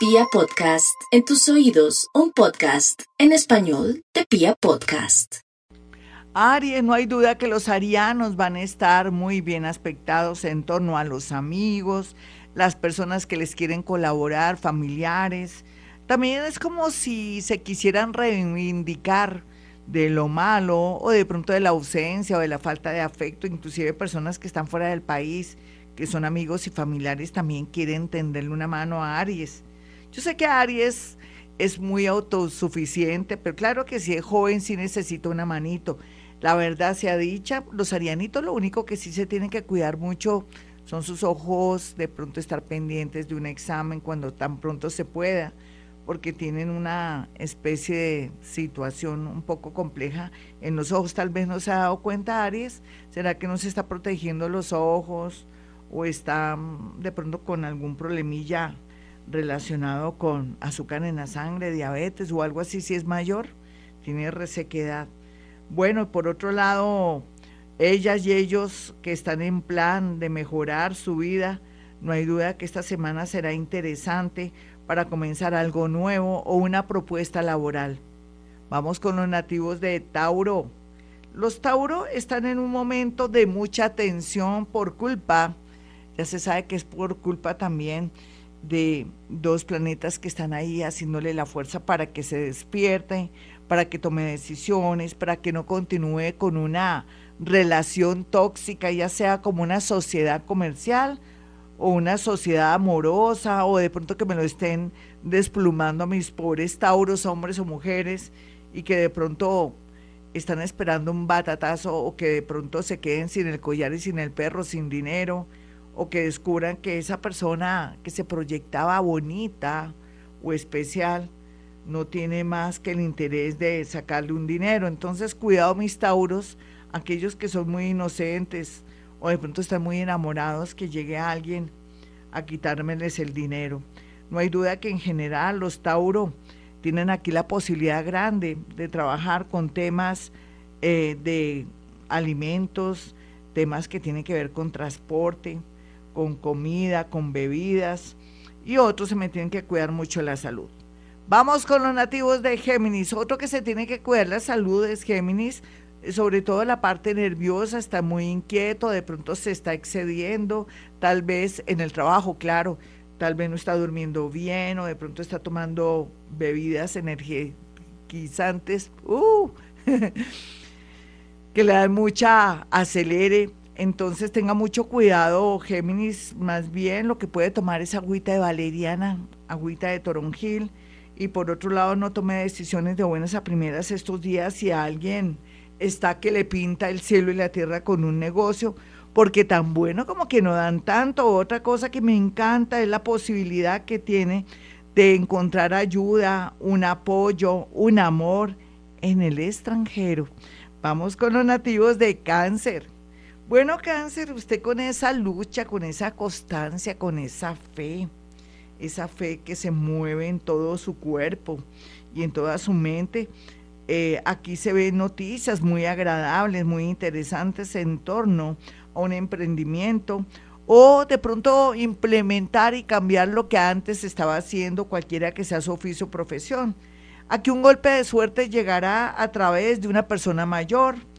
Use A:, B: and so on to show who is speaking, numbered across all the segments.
A: Pia Podcast, en tus oídos, un podcast en español de Pia Podcast.
B: Aries, no hay duda que los arianos van a estar muy bien aspectados en torno a los amigos, las personas que les quieren colaborar, familiares. También es como si se quisieran reivindicar de lo malo o de pronto de la ausencia o de la falta de afecto, inclusive personas que están fuera del país, que son amigos y familiares, también quieren tenderle una mano a Aries. Yo sé que Aries es muy autosuficiente, pero claro que si es joven sí necesita una manito. La verdad sea dicha, los arianitos lo único que sí se tienen que cuidar mucho son sus ojos, de pronto estar pendientes de un examen cuando tan pronto se pueda porque tienen una especie de situación un poco compleja en los ojos. Tal vez no se ha dado cuenta Aries, ¿será que no se está protegiendo los ojos o está mm, de pronto con algún problemilla relacionado con azúcar en la sangre, diabetes o algo así si es mayor? Tiene resequedad. Bueno, por otro lado, ellas y ellos que están en plan de mejorar su vida, no hay duda que esta semana será interesante para comenzar algo nuevo o una propuesta laboral. Vamos con los nativos de Tauro. Los Tauro están en un momento de mucha tensión por culpa, ya se sabe que es por culpa también de dos planetas que están ahí haciéndole la fuerza para que se despierte, para que tome decisiones, para que no continúe con una relación tóxica, ya sea como una sociedad comercial o una sociedad amorosa o de pronto que me lo estén desplumando a mis pobres tauros, hombres o mujeres, y que de pronto están esperando un batatazo o que de pronto se queden sin el collar y sin el perro, sin dinero, o que descubran que esa persona que se proyectaba bonita o especial no tiene más que el interés de sacarle un dinero. Entonces, cuidado mis tauros, aquellos que son muy inocentes, o de pronto están muy enamorados que llegue alguien a quitármeles el dinero. No hay duda que en general los Tauro tienen aquí la posibilidad grande de trabajar con temas eh, de alimentos, temas que tienen que ver con transporte, con comida, con bebidas y otros se me tienen que cuidar mucho la salud. Vamos con los nativos de Géminis. Otro que se tiene que cuidar la salud es Géminis sobre todo la parte nerviosa, está muy inquieto, de pronto se está excediendo, tal vez en el trabajo, claro, tal vez no está durmiendo bien o de pronto está tomando bebidas energizantes, uh, que le dan mucha acelere. Entonces tenga mucho cuidado, Géminis, más bien lo que puede tomar es agüita de valeriana, agüita de toronjil, y por otro lado no tome decisiones de buenas a primeras estos días si alguien está que le pinta el cielo y la tierra con un negocio, porque tan bueno como que no dan tanto. Otra cosa que me encanta es la posibilidad que tiene de encontrar ayuda, un apoyo, un amor en el extranjero. Vamos con los nativos de cáncer. Bueno, cáncer, usted con esa lucha, con esa constancia, con esa fe, esa fe que se mueve en todo su cuerpo y en toda su mente, eh, aquí se ven noticias muy agradables, muy interesantes en torno a un emprendimiento o de pronto implementar y cambiar lo que antes estaba haciendo cualquiera que sea su oficio o profesión. Aquí un golpe de suerte llegará a través de una persona mayor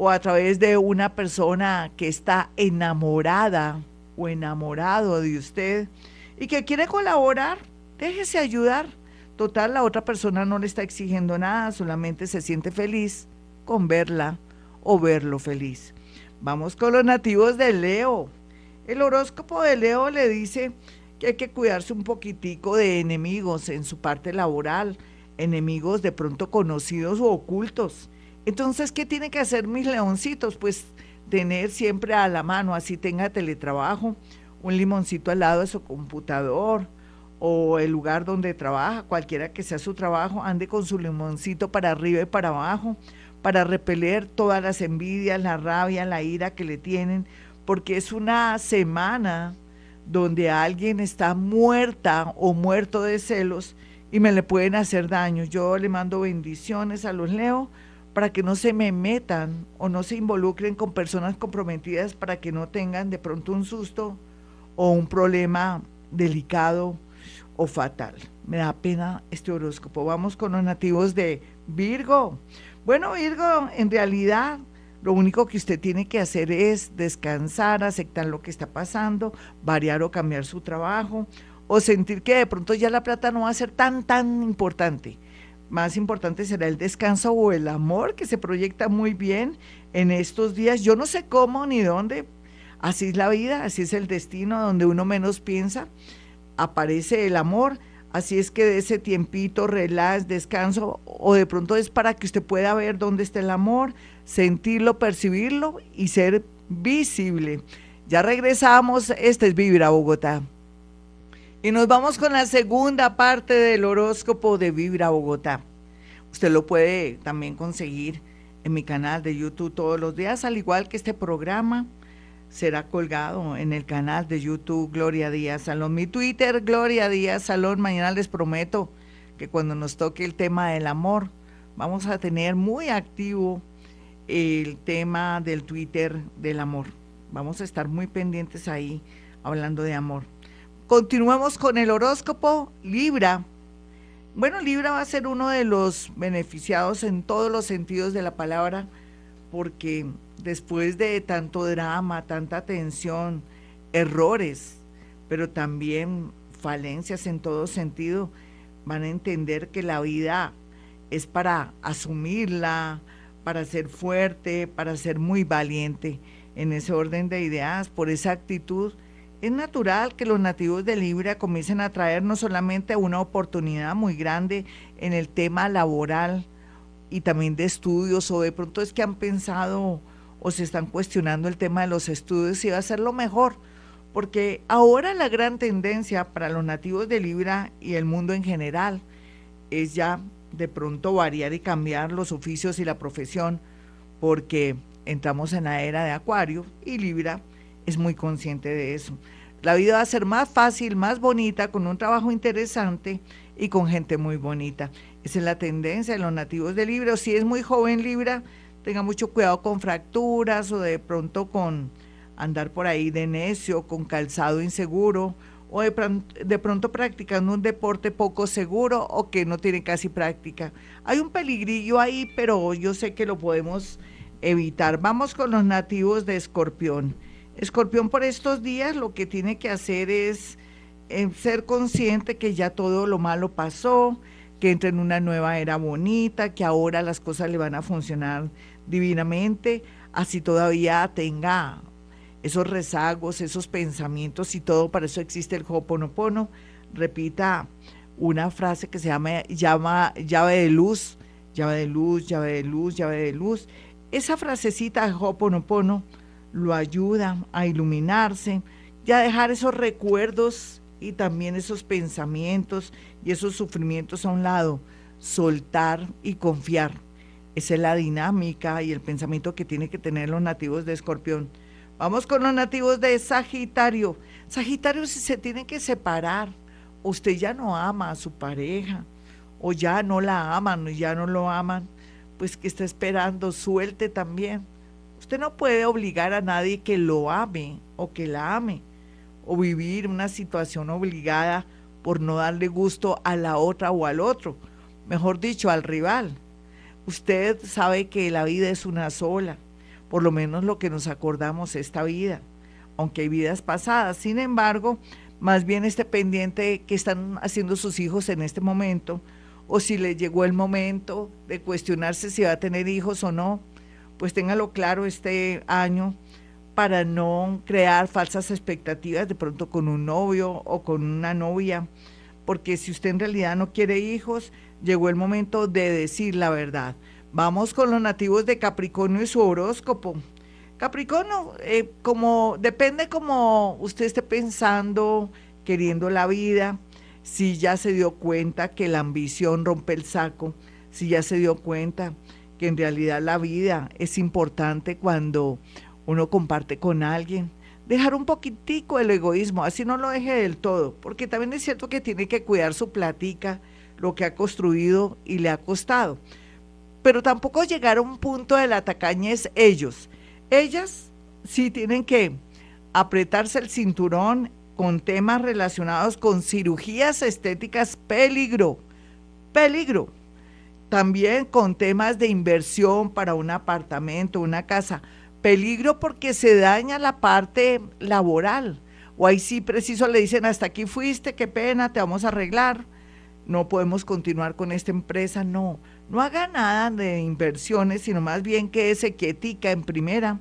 B: o a través de una persona que está enamorada o enamorado de usted y que quiere colaborar. Déjese ayudar Total, la otra persona no le está exigiendo nada, solamente se siente feliz con verla o verlo feliz. Vamos con los nativos de Leo. El horóscopo de Leo le dice que hay que cuidarse un poquitico de enemigos en su parte laboral, enemigos de pronto conocidos o ocultos. Entonces, ¿qué tiene que hacer mis leoncitos? Pues tener siempre a la mano, así tenga teletrabajo, un limoncito al lado de su computador, o el lugar donde trabaja, cualquiera que sea su trabajo, ande con su limoncito para arriba y para abajo, para repeler todas las envidias, la rabia, la ira que le tienen, porque es una semana donde alguien está muerta o muerto de celos y me le pueden hacer daño. Yo le mando bendiciones a los Leo para que no se me metan o no se involucren con personas comprometidas para que no tengan de pronto un susto o un problema delicado o fatal. Me da pena este horóscopo. Vamos con los nativos de Virgo. Bueno, Virgo, en realidad lo único que usted tiene que hacer es descansar, aceptar lo que está pasando, variar o cambiar su trabajo, o sentir que de pronto ya la plata no va a ser tan, tan importante. Más importante será el descanso o el amor que se proyecta muy bien en estos días. Yo no sé cómo ni dónde. Así es la vida, así es el destino, donde uno menos piensa, aparece el amor. Así es que de ese tiempito, relax, descanso, o de pronto es para que usted pueda ver dónde está el amor, sentirlo, percibirlo y ser visible. Ya regresamos, este es Vibra Bogotá. Y nos vamos con la segunda parte del horóscopo de Vibra Bogotá. Usted lo puede también conseguir en mi canal de YouTube todos los días, al igual que este programa será colgado en el canal de YouTube Gloria Díaz Salón. Mi Twitter, Gloria Díaz Salón. Mañana les prometo que cuando nos toque el tema del amor, vamos a tener muy activo el tema del Twitter del amor. Vamos a estar muy pendientes ahí hablando de amor. Continuamos con el horóscopo Libra. Bueno, Libra va a ser uno de los beneficiados en todos los sentidos de la palabra porque después de tanto drama, tanta tensión, errores, pero también falencias en todo sentido, van a entender que la vida es para asumirla, para ser fuerte, para ser muy valiente en ese orden de ideas, por esa actitud. Es natural que los nativos de Libra comiencen a traer no solamente una oportunidad muy grande en el tema laboral y también de estudios, o de pronto es que han pensado o se están cuestionando el tema de los estudios y va a ser lo mejor, porque ahora la gran tendencia para los nativos de Libra y el mundo en general es ya de pronto variar y cambiar los oficios y la profesión, porque entramos en la era de Acuario y Libra es muy consciente de eso. La vida va a ser más fácil, más bonita, con un trabajo interesante y con gente muy bonita. Esa es la tendencia de los nativos de Libra. Si es muy joven Libra, tenga mucho cuidado con fracturas o de pronto con andar por ahí de necio, con calzado inseguro o de, de, pronto practicando un deporte poco seguro o que no tiene casi práctica. Hay un peligrillo ahí, pero yo sé que lo podemos evitar. Vamos con los nativos de Escorpión. Escorpión por estos días lo que tiene que hacer es eh, ser consciente que ya todo lo malo pasó, que entra en una nueva era bonita, que ahora las cosas le van a funcionar divinamente, así todavía tenga esos rezagos, esos pensamientos y todo, para eso existe el Ho'oponopono. Repita una frase que se llama, llave de luz, llave de luz, llave de luz, llave de luz. Esa frasecita Ho'oponopono lo ayuda a iluminarse y a dejar esos recuerdos y también esos pensamientos y esos sufrimientos a un lado, soltar y confiar. Esa es la dinámica y el pensamiento que tienen que tener los nativos de Escorpión. Vamos con los nativos de Sagitario. Sagitario si se tiene que separar. Usted ya no ama a su pareja o ya no la aman o ya no lo aman, pues que está esperando, suelte también. Usted no puede obligar a nadie que lo ame o que la ame o vivir una situación obligada por no darle gusto a la otra o al otro, mejor dicho, al rival. Usted sabe que la vida es una sola, por lo menos lo que nos acordamos esta vida, aunque hay vidas pasadas. Sin embargo, más bien esté pendiente que están haciendo sus hijos en este momento, o si le llegó el momento de cuestionarse si va a tener hijos o no, pues téngalo claro este año para no crear falsas expectativas de pronto con un novio o con una novia, porque si usted en realidad no quiere hijos, llegó el momento de decir la verdad. Vamos con los nativos de Capricornio y su horóscopo. Capricornio, eh, como depende como usted esté pensando, queriendo la vida, si ya se dio cuenta que la ambición rompe el saco, si ya se dio cuenta que en realidad la vida es importante cuando uno comparte con alguien. Dejar un poquitico el egoísmo, así no lo deje del todo, porque también es cierto que tiene que cuidar su platica, lo que ha construido y le ha costado. Pero tampoco llegar a un punto de la tacañez ellos. Ellas sí tienen que apretarse el cinturón, con temas relacionados con cirugías estéticas, peligro, peligro. También con temas de inversión para un apartamento, una casa, peligro porque se daña la parte laboral. O ahí sí preciso le dicen, hasta aquí fuiste, qué pena, te vamos a arreglar. No podemos continuar con esta empresa, no. No haga nada de inversiones, sino más bien que se quietica en primera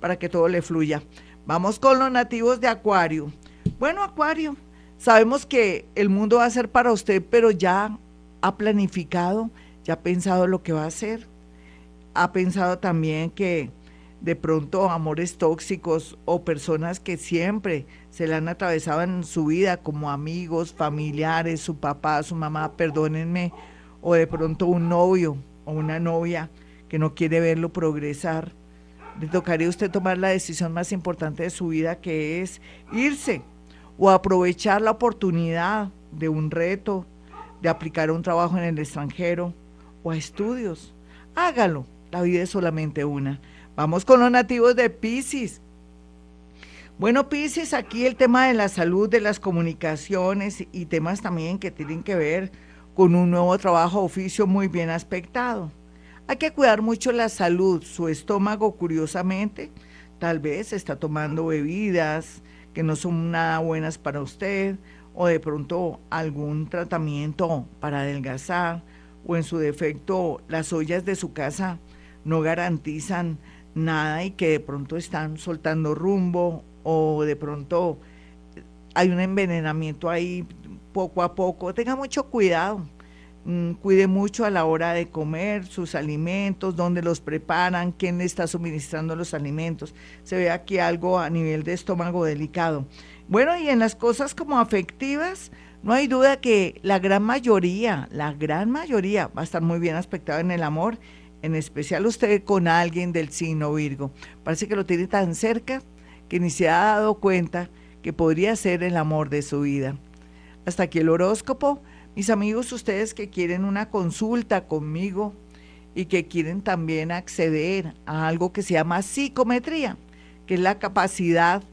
B: para que todo le fluya. Vamos con los nativos de Acuario. Bueno, Acuario, sabemos que el mundo va a ser para usted, pero ya ha planificado, ya ha pensado lo que va a hacer. Ha pensado también que de pronto amores tóxicos o personas que siempre se le han atravesado en su vida como amigos, familiares, su papá, su mamá, perdónenme, o de pronto un novio o una novia que no quiere verlo progresar. Le tocaría a usted tomar la decisión más importante de su vida que es irse o aprovechar la oportunidad de un reto, de aplicar un trabajo en el extranjero o a estudios. Hágalo, la vida es solamente una. Vamos con los nativos de Pisces. Bueno, Pisces, aquí el tema de la salud, de las comunicaciones y temas también que tienen que ver con un nuevo trabajo oficio muy bien aspectado. Hay que cuidar mucho la salud, su estómago, curiosamente, tal vez está tomando bebidas que no son nada buenas para usted, o de pronto algún tratamiento para adelgazar, o en su defecto las ollas de su casa no garantizan nada y que de pronto están soltando rumbo o de pronto hay un envenenamiento ahí poco a poco. Tenga mucho cuidado. Mm, cuide mucho a la hora de comer sus alimentos, dónde los preparan, quién le está suministrando los alimentos. Se ve aquí algo a nivel de estómago delicado. Bueno, y en las cosas como afectivas, no hay duda que la gran mayoría, la gran mayoría va a estar muy bien aspectado en el amor en especial usted con alguien del signo Virgo. Parece que lo tiene tan cerca que ni se ha dado cuenta que podría ser el amor de su vida. Hasta aquí el horóscopo. Mis amigos, ustedes que quieren una consulta conmigo y que quieren también acceder a algo que se llama psicometría, que es la capacidad de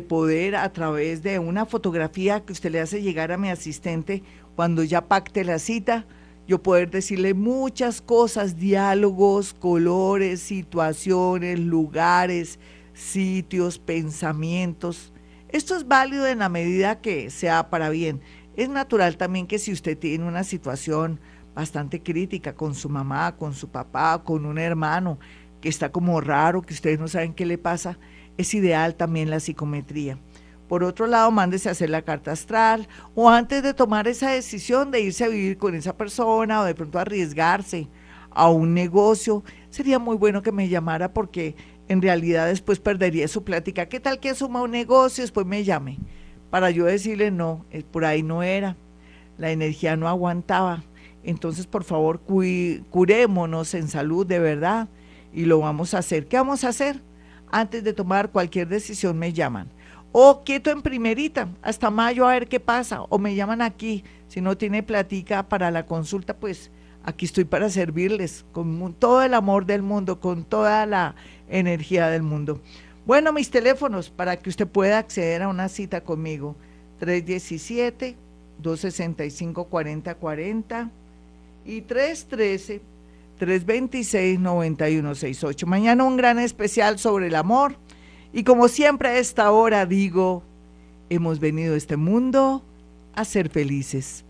B: poder a través de una fotografía que usted le hace llegar a mi asistente cuando ya pacte la cita, yo poder decirle muchas cosas, diálogos, colores, situaciones, lugares, sitios, pensamientos. Esto es válido en la medida que sea para bien. Es natural también que si usted tiene una situación bastante crítica con su mamá, con su papá, con un hermano que está como raro, que ustedes no saben qué le pasa, es ideal también la psicometría. Por otro lado, mándese a hacer la carta astral o antes de tomar esa decisión de irse a vivir con esa persona o de pronto arriesgarse a un negocio, sería muy bueno que me llamara porque en realidad después perdería su plática. ¿Qué tal que suma un negocio? Después me llame. Para yo decirle no, por ahí no era. La energía no aguantaba. Entonces, por favor, curémonos en salud de verdad y lo vamos a hacer. ¿Qué vamos a hacer? Antes de tomar cualquier decisión me llaman o quieto en primerita, hasta mayo a ver qué pasa, o me llaman aquí, si no tiene platica para la consulta, pues aquí estoy para servirles con todo el amor del mundo, con toda la energía del mundo. Bueno, mis teléfonos para que usted pueda acceder a una cita conmigo, 317 265 4040 y 313 326 9168. Mañana un gran especial sobre el amor y como siempre a esta hora digo, hemos venido a este mundo a ser felices.